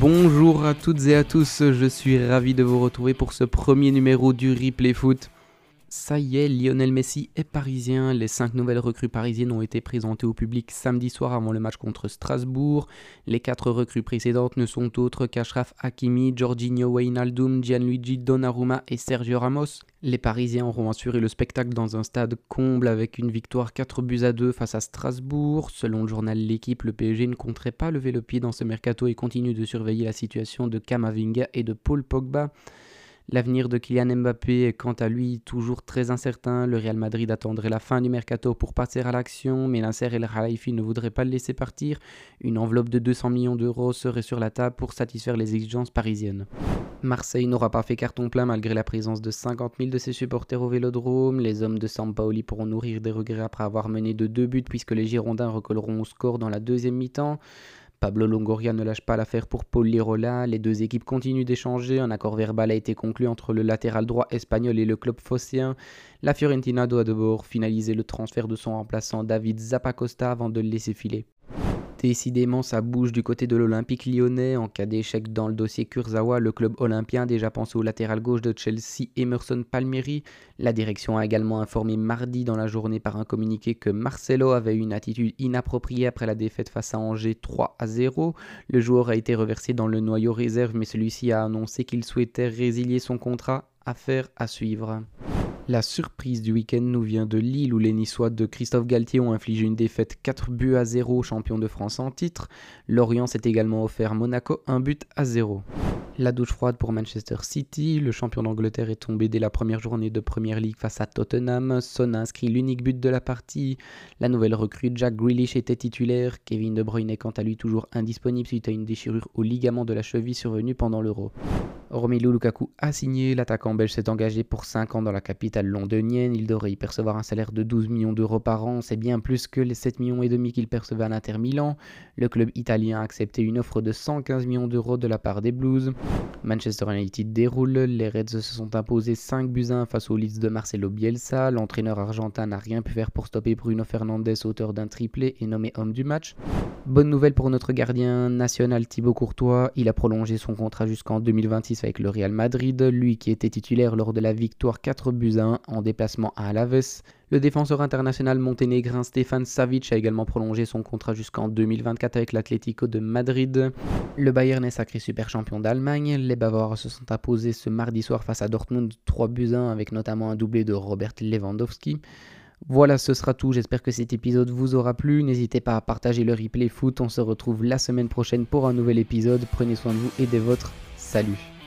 Bonjour à toutes et à tous, je suis ravi de vous retrouver pour ce premier numéro du Replay Foot. Ça y est, Lionel Messi est parisien. Les cinq nouvelles recrues parisiennes ont été présentées au public samedi soir avant le match contre Strasbourg. Les quatre recrues précédentes ne sont autres qu'Ashraf Hakimi, Jorginho Wijnaldum, Gianluigi Donnarumma et Sergio Ramos. Les Parisiens auront assuré le spectacle dans un stade comble avec une victoire 4 buts à 2 face à Strasbourg. Selon le journal L'équipe, le PSG ne compterait pas lever le pied dans ce mercato et continue de surveiller la situation de Kamavinga et de Paul Pogba. L'avenir de Kylian Mbappé est quant à lui toujours très incertain. Le Real Madrid attendrait la fin du mercato pour passer à l'action, mais Nasser El Khalifi ne voudrait pas le laisser partir. Une enveloppe de 200 millions d'euros serait sur la table pour satisfaire les exigences parisiennes. Marseille n'aura pas fait carton plein malgré la présence de 50 000 de ses supporters au Vélodrome. Les hommes de Sampaoli pourront nourrir des regrets après avoir mené de deux buts puisque les Girondins recolleront au score dans la deuxième mi-temps. Pablo Longoria ne lâche pas l'affaire pour Paul Lirola. Les deux équipes continuent d'échanger. Un accord verbal a été conclu entre le latéral droit espagnol et le club phocéen. La Fiorentina doit d'abord finaliser le transfert de son remplaçant David Zappacosta avant de le laisser filer. Décidément, ça bouge du côté de l'Olympique lyonnais. En cas d'échec dans le dossier Kurzawa, le club olympien déjà pensé au latéral gauche de Chelsea, Emerson Palmieri. La direction a également informé mardi dans la journée par un communiqué que Marcelo avait eu une attitude inappropriée après la défaite face à Angers 3 à 0. Le joueur a été reversé dans le noyau réserve, mais celui-ci a annoncé qu'il souhaitait résilier son contrat. Affaire à suivre. La surprise du week-end nous vient de Lille où les Niçois de Christophe Galtier ont infligé une défaite 4 buts à 0 au champion de France en titre. Lorient s'est également offert Monaco 1 but à 0. La douche froide pour Manchester City. Le champion d'Angleterre est tombé dès la première journée de Premier League face à Tottenham. Son a inscrit l'unique but de la partie. La nouvelle recrue Jack Grealish était titulaire. Kevin De Bruyne est quant à lui toujours indisponible suite à une déchirure au ligament de la cheville survenue pendant l'Euro. Romelu Lukaku a signé. L'attaquant belge s'est engagé pour 5 ans dans la capitale londonienne. Il devrait y percevoir un salaire de 12 millions d'euros par an. C'est bien plus que les 7 millions et demi qu'il percevait à l'Inter Milan. Le club italien a accepté une offre de 115 millions d'euros de la part des Blues. Manchester United déroule. Les Reds se sont imposés 5 buts 1 face aux Leeds de Marcelo Bielsa. L'entraîneur argentin n'a rien pu faire pour stopper Bruno Fernandes, auteur d'un triplé et nommé homme du match. Bonne nouvelle pour notre gardien national Thibaut Courtois. Il a prolongé son contrat jusqu'en 2026 avec le Real Madrid, lui qui était titulaire lors de la victoire 4 buts à 1 en déplacement à Alaves. Le défenseur international monténégrin Stefan Savic a également prolongé son contrat jusqu'en 2024 avec l'Atlético de Madrid. Le Bayern est sacré super champion d'Allemagne. Les Bavarois se sont imposés ce mardi soir face à Dortmund 3 buts 1 avec notamment un doublé de Robert Lewandowski. Voilà, ce sera tout. J'espère que cet épisode vous aura plu. N'hésitez pas à partager le replay foot. On se retrouve la semaine prochaine pour un nouvel épisode. Prenez soin de vous et des vôtres. Salut